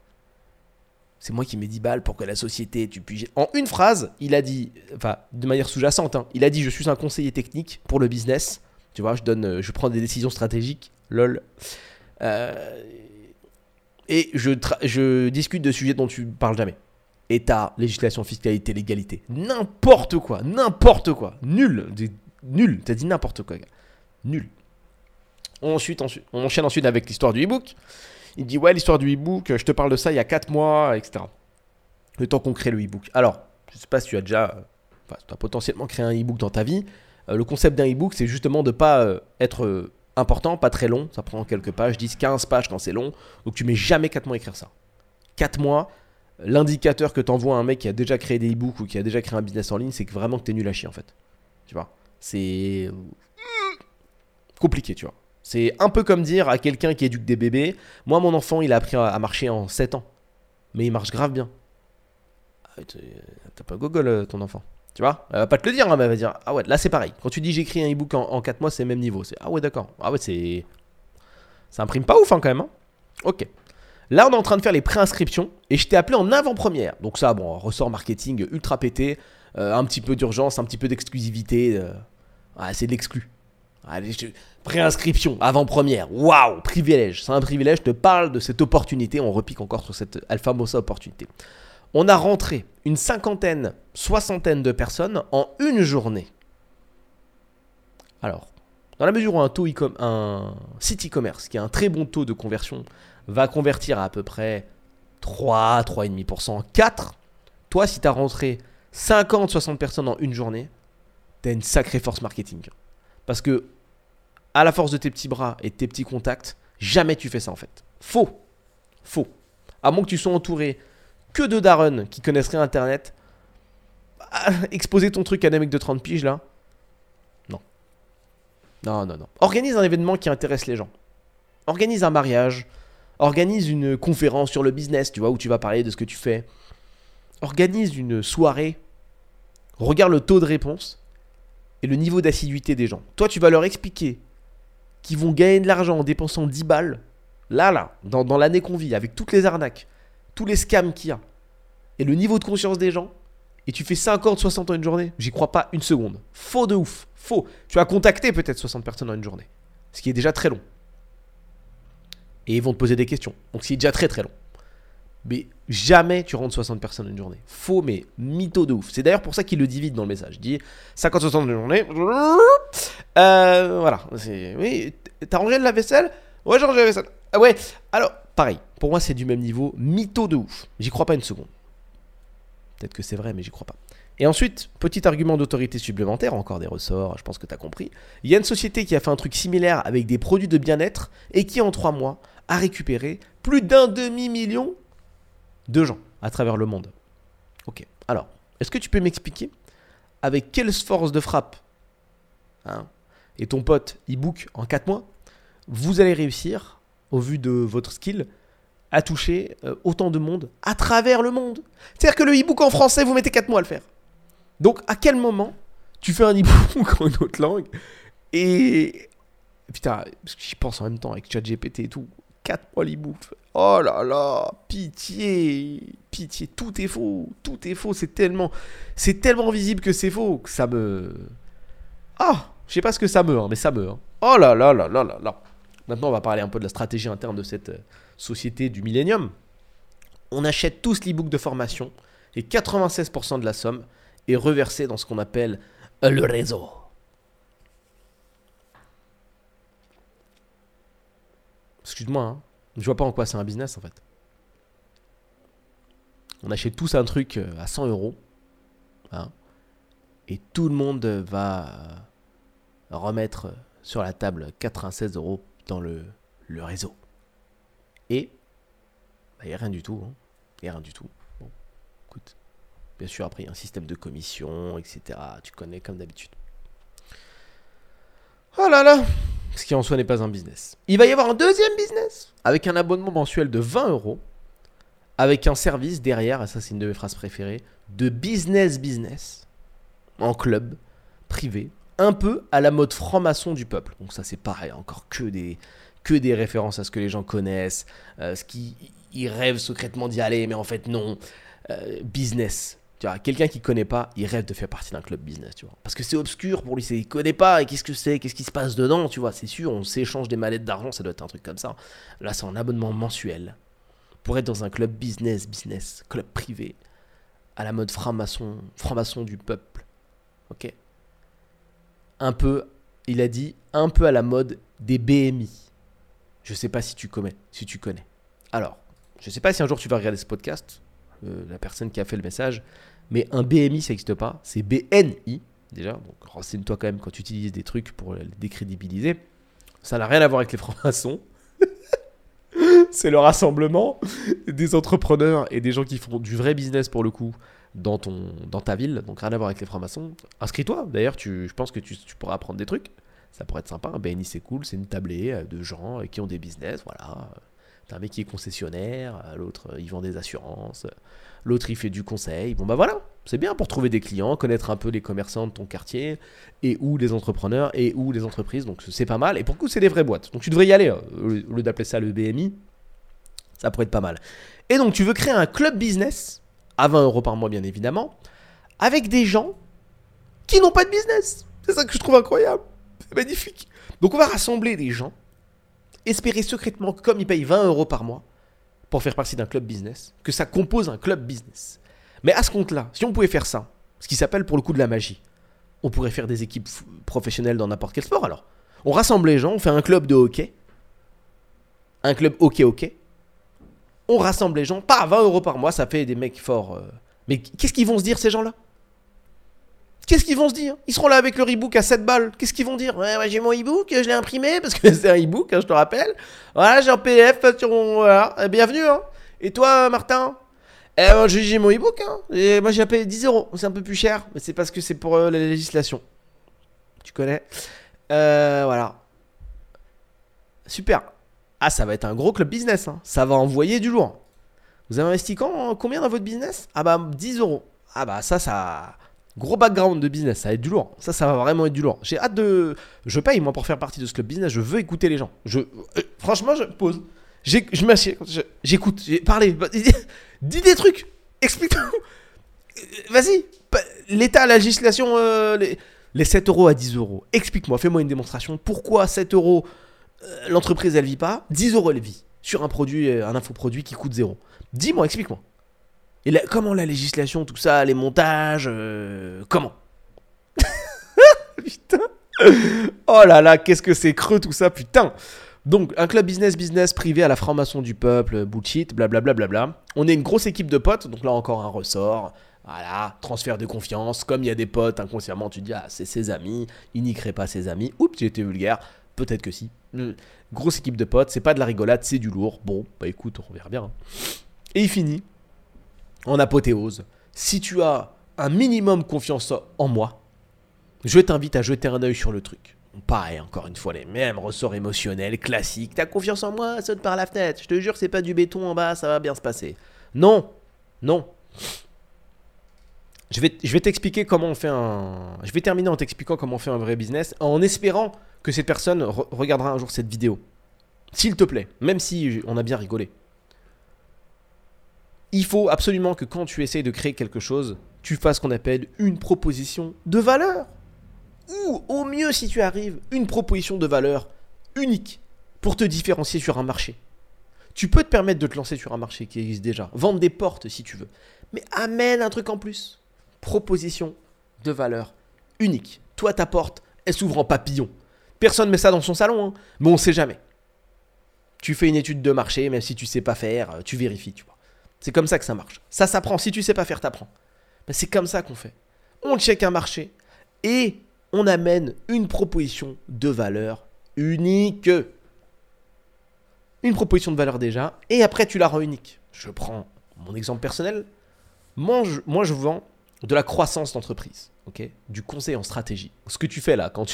C'est moi qui mets 10 balles pour que la société, tu puisses. En une phrase, il a dit, enfin, de manière sous-jacente, hein, il a dit Je suis un conseiller technique pour le business. Tu vois, je, donne, euh, je prends des décisions stratégiques. Lol. Euh, et je, je discute de sujets dont tu parles jamais. État, législation, fiscalité, légalité. N'importe quoi, n'importe quoi. Nul. Nul. T'as dit n'importe quoi, gars. Nul. Ensuite, ensuite, on enchaîne ensuite avec l'histoire du e-book. Il dit Ouais, l'histoire du e-book, je te parle de ça il y a 4 mois, etc. Le temps qu'on crée le e-book. Alors, je sais pas si tu as déjà. Enfin, tu as potentiellement créé un e-book dans ta vie. Euh, le concept d'un e-book, c'est justement de pas euh, être euh, important, pas très long. Ça prend quelques pages, 10, 15 pages quand c'est long. Donc tu mets jamais 4 mois à écrire ça. 4 mois, l'indicateur que t'envoies à un mec qui a déjà créé des e-books ou qui a déjà créé un business en ligne, c'est que vraiment que t'es nul à chier en fait. Tu vois? C'est compliqué, tu vois. C'est un peu comme dire à quelqu'un qui éduque des bébés Moi, mon enfant, il a appris à marcher en 7 ans. Mais il marche grave bien. Ah, T'as pas gogol euh, ton enfant. Tu vois? Elle va pas te le dire, hein, mais elle va dire Ah ouais, là c'est pareil. Quand tu dis j'écris un e-book en, 4 mois, c'est le même niveau. C'est Ah ouais, d'accord. Ah ouais, c'est. Ça imprime pas ouf hein, quand même. hein. ok. Là, on est en train de faire les préinscriptions et je t'ai appelé en avant-première. Donc, ça, bon, ressort marketing ultra pété. euh, un petit peu d'urgence, un petit peu d'exclusivité. ah, c'est de l'exclu. Allez, Préinscription, avant-première, waouh, privilège. C'est un privilège, je te parle de cette opportunité. On repique encore sur cette Alpha Mossa opportunité. On a rentré une cinquantaine, soixantaine de personnes en une journée. Alors, dans la mesure où un, taux un site e-commerce qui a un très bon taux de conversion va convertir à à peu près 3, 3,5%, 4, toi, si tu as rentré 50, 60 personnes en une journée, tu une sacrée force marketing. Parce que, à la force de tes petits bras et tes petits contacts, jamais tu fais ça en fait. Faux. Faux. À moins que tu sois entouré que de darons qui connaissent rien Internet, ah, exposer ton truc à des mecs de 30 piges là, non. Non, non, non. Organise un événement qui intéresse les gens. Organise un mariage. Organise une conférence sur le business, tu vois, où tu vas parler de ce que tu fais. Organise une soirée. Regarde le taux de réponse et le niveau d'assiduité des gens. Toi, tu vas leur expliquer qu'ils vont gagner de l'argent en dépensant 10 balles. Là, là, dans, l'année qu'on vit, avec toutes les arnaques, tous les scams qu'il y a, et le niveau de conscience des gens, et tu fais 50, 60 en une journée, j'y crois pas une seconde. Faux de ouf. Faux. Tu as contacté peut-être 60 personnes en une journée. Ce qui est déjà très long. Et ils vont te poser des questions. Donc c'est déjà très très long. Mais jamais tu rentres 60 personnes en une journée. Faux, mais mytho de ouf. C'est d'ailleurs pour ça qu'il le divise dans le message. Il dit 50, 60 en une journée. Euh, voilà. Oui, t'as rangé la vaisselle? Ouais, j'ai rangé la vaisselle. Ah ouais. Alors, pareil. Pour moi, c'est du même niveau. Mytho de ouf. J'y crois pas une seconde. Peut-être que c'est vrai, mais j'y crois pas. Et ensuite, petit argument d'autorité supplémentaire, encore des ressorts, je pense que tu as compris. Il y a une société qui a fait un truc similaire avec des produits de bien-être et qui en trois mois a récupéré plus d'un demi-million de gens à travers le monde. Ok. Alors, est-ce que tu peux m'expliquer avec quelle force de frappe hein, et ton pote e-book en quatre mois, vous allez réussir, au vu de votre skill, à toucher euh, autant de monde à travers le monde. C'est-à-dire que le e-book en français, vous mettez 4 mois à le faire. Donc, à quel moment tu fais un e-book en une autre langue et. Putain, j'y pense en même temps avec ChatGPT et tout. 4 mois l'e-book. Oh là là, pitié, pitié, tout est faux, tout est faux, c'est tellement, c'est tellement visible que c'est faux que ça me, ah, je sais pas ce que ça me, hein, mais ça me, hein. oh là là là là là là. Maintenant, on va parler un peu de la stratégie interne de cette euh, société du millénium. On achète tous l'e-book de formation et 96% de la somme est reversée dans ce qu'on appelle le réseau. Excuse-moi, hein. je vois pas en quoi c'est un business en fait. On achète tous un truc euh, à 100 euros. Hein, et tout le monde va remettre sur la table 96 euros dans le, réseau. Et il bah, n'y a rien du tout. Il hein. n'y a rien du tout. Bien sûr, après, il y a un système de commission, etc. Tu connais comme d'habitude. Oh là là Ce qui en soi n'est pas un business. Il va y avoir un deuxième business avec un abonnement mensuel de 20 euros. Avec un service derrière, ça c'est une de mes phrases préférées, de business business en club privé, un peu à la mode franc-maçon du peuple. Donc ça c'est pareil, encore que des, que des références à ce que les gens connaissent, euh, ce qui ils rêvent secrètement d'y aller, mais en fait non. Euh, business. Tu vois, quelqu'un qui connaît pas, il rêve de faire partie d'un club business, tu vois. Parce que c'est obscur pour lui, c'est, il connaît pas, et qu'est-ce que c'est, qu'est-ce qui se passe dedans, tu vois. C'est sûr, on s'échange des mallettes d'argent, ça doit être un truc comme ça. Là, c'est un abonnement mensuel pour être dans un club business, business, club privé, à la mode franc-maçon, franc-maçon du peuple. Ok? Un peu, il a dit, un peu à la mode des BMI. Je sais pas si tu connais. Alors, je sais pas si un jour tu vas regarder ce podcast, euh, la personne qui a fait le message, mais un BMI ça n'existe pas, c'est BNI déjà. Donc renseigne-toi quand même quand tu utilises des trucs pour les décrédibiliser. Ça n'a rien à voir avec les francs-maçons. c'est le rassemblement des entrepreneurs et des gens qui font du vrai business pour le coup dans, ton, dans ta ville, donc rien à voir avec les francs-maçons. Inscris-toi, d'ailleurs, je pense que tu, tu pourras apprendre des trucs. Ça pourrait être sympa. Un BNI, c'est cool. C'est une tablée euh, de gens euh, qui ont des business. Voilà. T'as un mec qui est concessionnaire. Euh, l'autre, il vend des assurances. L'autre, il fait du conseil. Bon, bah voilà. C'est bien pour trouver des clients, connaître un peu les commerçants de ton quartier et ou les entrepreneurs et ou les entreprises. Donc, c'est pas mal. Et pour coup, c'est des vraies boîtes. Donc, tu devrais y aller. Au lieu d'appeler ça le BMI, ça pourrait être pas mal. Et donc, tu veux créer un club business à 20 euros par mois, bien évidemment, avec des gens qui n'ont pas de business. C'est ça que je trouve incroyable. C'est magnifique. Donc on va rassembler des gens, espérer secrètement comme ils payent 20 euros par mois pour faire partie d'un club business, que ça compose un club business. Mais à ce compte-là, si on pouvait faire ça, ce qui s'appelle pour le coup de la magie, on pourrait faire des équipes professionnelles dans n'importe quel sport alors. On rassemble les gens, on fait un club de hockey, un club hockey-hockey. On rassemble les gens, pas 20 euros par mois, ça fait des mecs forts. Euh. Mais qu'est-ce qu'ils vont se dire ces gens-là? Qu'est-ce qu'ils vont se dire? Ils seront là avec leur e-book à 7 balles. Qu'est-ce qu'ils vont dire? Ouais, j'ai mon e-book, je l'ai imprimé parce que c'est un e-book, hein, je te rappelle. Voilà, j'ai un PDF sur. Voilà, eh, bienvenue. Hein. Et toi, Martin? Eh, j'ai mon e-book. Hein. Moi, j'ai payé 10 euros. C'est un peu plus cher, mais c'est parce que c'est pour euh, la législation. Tu connais? Euh, voilà. Super. Ah, ça va être un gros club business. hein. Ça va envoyer du lourd. Vous avez investi quand, combien dans votre business? Ah bah 10 euros. Ah bah ça, ça... Gros background de business, ça va être du lourd. Ça, ça va vraiment être du lourd. J'ai hâte de... Je paye, moi, pour faire partie de ce club business. Je veux écouter les gens. Euh, franchement, je pose. Je m'assieds. J'écoute. J'ai parlé. Dis des trucs. Explique-moi. Euh, Vas-y. Pa- L'État, la législation, euh, les, les 7 euros à 10 euros. Explique-moi, fais-moi une démonstration. Pourquoi 7 euros, euh, l'entreprise, elle vit pas 10 euros, elle vit. Sur un produit, euh, un infoproduit qui coûte zéro. Dis-moi, explique-moi. Et comment la législation, tout ça, les montages, euh, comment Putain. Oh là là, qu'est-ce que c'est creux tout ça, putain. Donc, un club business, business privé à la franc-maçon du peuple, bullshit, blablabla. Bla, bla, bla. On est une grosse équipe de potes, donc là encore un ressort. Voilà, transfert de confiance. Comme il y a des potes, inconsciemment, tu te dis, ah, c'est ses amis, il n'y crée pas ses amis. Oups, été vulgaire. Peut-être que si. Grosse équipe de potes, c'est pas de la rigolade, c'est du lourd. Bon, bah écoute, on verra bien. Et il finit en apothéose. Si tu as un minimum confiance en moi, je t'invite à jeter un œil sur le truc. Pareil, encore une fois, les mêmes ressorts émotionnels classiques. T'as confiance en moi, saute par la fenêtre. Je te jure, c'est pas du béton en bas, ça va bien se passer. Non, non. Je vais, t'expliquer comment on fait un. Je vais terminer en t'expliquant comment on fait un vrai business, en espérant que cette personne re- regardera un jour cette vidéo. S'il te plaît, même si on a bien rigolé. Il faut absolument que quand tu essayes de créer quelque chose, tu fasses ce qu'on appelle une proposition de valeur. Ou au mieux, si tu arrives, une proposition de valeur unique pour te différencier sur un marché. Tu peux te permettre de te lancer sur un marché qui existe déjà. Vendre des portes si tu veux. Mais amène un truc en plus. Proposition de valeur unique. Toi, ta porte, elle s'ouvre en papillon. Personne met ça dans son salon, hein, mais on sait jamais. Tu fais une étude de marché, même si tu sais pas faire, euh, tu vérifies, tu vois. C'est comme ça que ça marche. Ça s'apprend. Si tu sais pas faire, t'apprends. Ben, c'est comme ça qu'on fait. On check un marché et on amène une proposition de valeur unique. Une proposition de valeur déjà, et après tu la rends unique. Je prends mon exemple personnel. Moi, je vends de la croissance d'entreprise, ok? Du conseil en stratégie. Ce que tu fais là, quand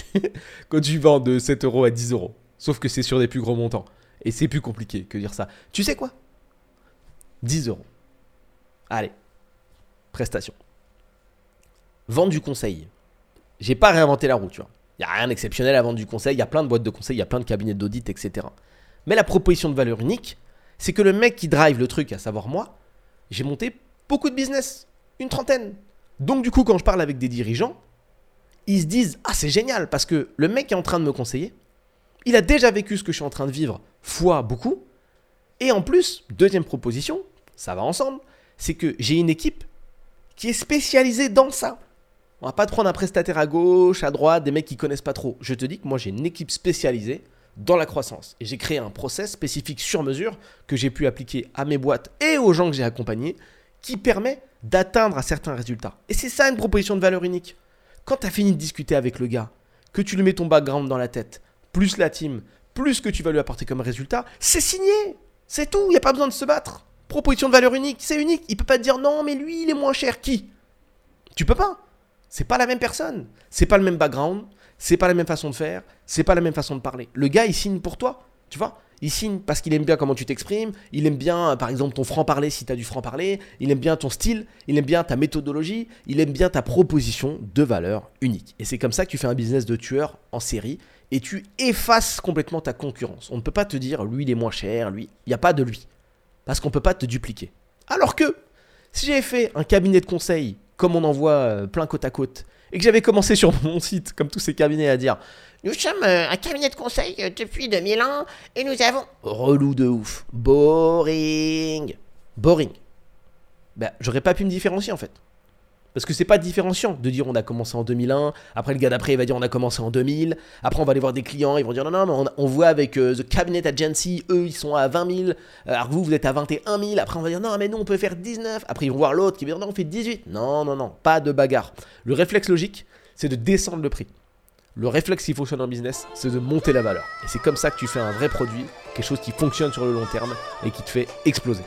tu, vends de 7 euros à 10 euros. Sauf que c'est sur des plus gros montants. Et c'est plus compliqué que dire ça. Tu sais quoi? 10 euros. Allez, prestation. Vendre du conseil. J'ai pas réinventé la roue, tu vois. Il n'y a rien d'exceptionnel à vendre du conseil. Il y a plein de boîtes de conseil, il y a plein de cabinets d'audit, etc. Mais la proposition de valeur unique, c'est que le mec qui drive le truc, à savoir moi, j'ai monté beaucoup de business. Une trentaine. Donc, du coup, quand je parle avec des dirigeants, ils se disent Ah, c'est génial, parce que le mec est en train de me conseiller, il a déjà vécu ce que je suis en train de vivre, fois beaucoup. Et en plus, deuxième proposition, ça va ensemble, c'est que j'ai une équipe qui est spécialisée dans ça. On va pas te prendre un prestataire à gauche, à droite, des mecs qui connaissent pas trop. Je te dis que moi j'ai une équipe spécialisée dans la croissance. Et j'ai créé un process spécifique sur mesure que j'ai pu appliquer à mes boîtes et aux gens que j'ai accompagnés qui permet d'atteindre un certain résultat. Et c'est ça une proposition de valeur unique. Quand tu as fini de discuter avec le gars, que tu lui mets ton background dans la tête, plus la team, plus ce que tu vas lui apporter comme résultat, c'est signé. C'est tout, il n'y a pas besoin de se battre. Proposition de valeur unique, c'est unique. Il peut pas te dire non, mais lui, il est moins cher. Qui? Tu peux pas. C'est pas la même personne. C'est pas le même background. C'est pas la même façon de faire. C'est pas la même façon de parler. Le gars, il signe pour toi. Tu vois? Il signe parce qu'il aime bien comment tu t'exprimes. Il aime bien, par exemple, ton franc-parler si tu as du franc-parler. Il aime bien ton style. Il aime bien ta méthodologie. Il aime bien ta proposition de valeur unique. Et c'est comme ça que tu fais un business de tueur en série. Et tu effaces complètement ta concurrence. On ne peut pas te dire lui, il est moins cher. Lui, il n'y a pas de lui. Parce qu'on ne peut pas te dupliquer. Alors que, si j'avais fait un cabinet de conseil, comme on en voit euh, plein côte à côte, et que j'avais commencé sur mon site, comme tous ces cabinets, à dire Nous sommes euh, un cabinet de conseil euh, depuis 2001 et nous avons. Relou de ouf. Boring. Boring. Ben, j'aurais pas pu me différencier en fait. Parce que c'est pas différenciant de dire on a commencé en 2001, après le gars d'après il va dire on a commencé en 2000, après on va aller voir des clients, ils vont dire non, non, mais on, voit avec euh, The Cabinet Agency, eux ils sont à 20 000, euh, alors vous vous êtes à 21 000, après on va dire non, mais nous on peut faire 19, après ils vont voir l'autre qui va dire non, on fait 18. Non, non, non, pas de bagarre. Le réflexe logique, c'est de descendre le prix. Le réflexe qui fonctionne en business, c'est de monter la valeur. Et c'est comme ça que tu fais un vrai produit, quelque chose qui fonctionne sur le long terme et qui te fait exploser.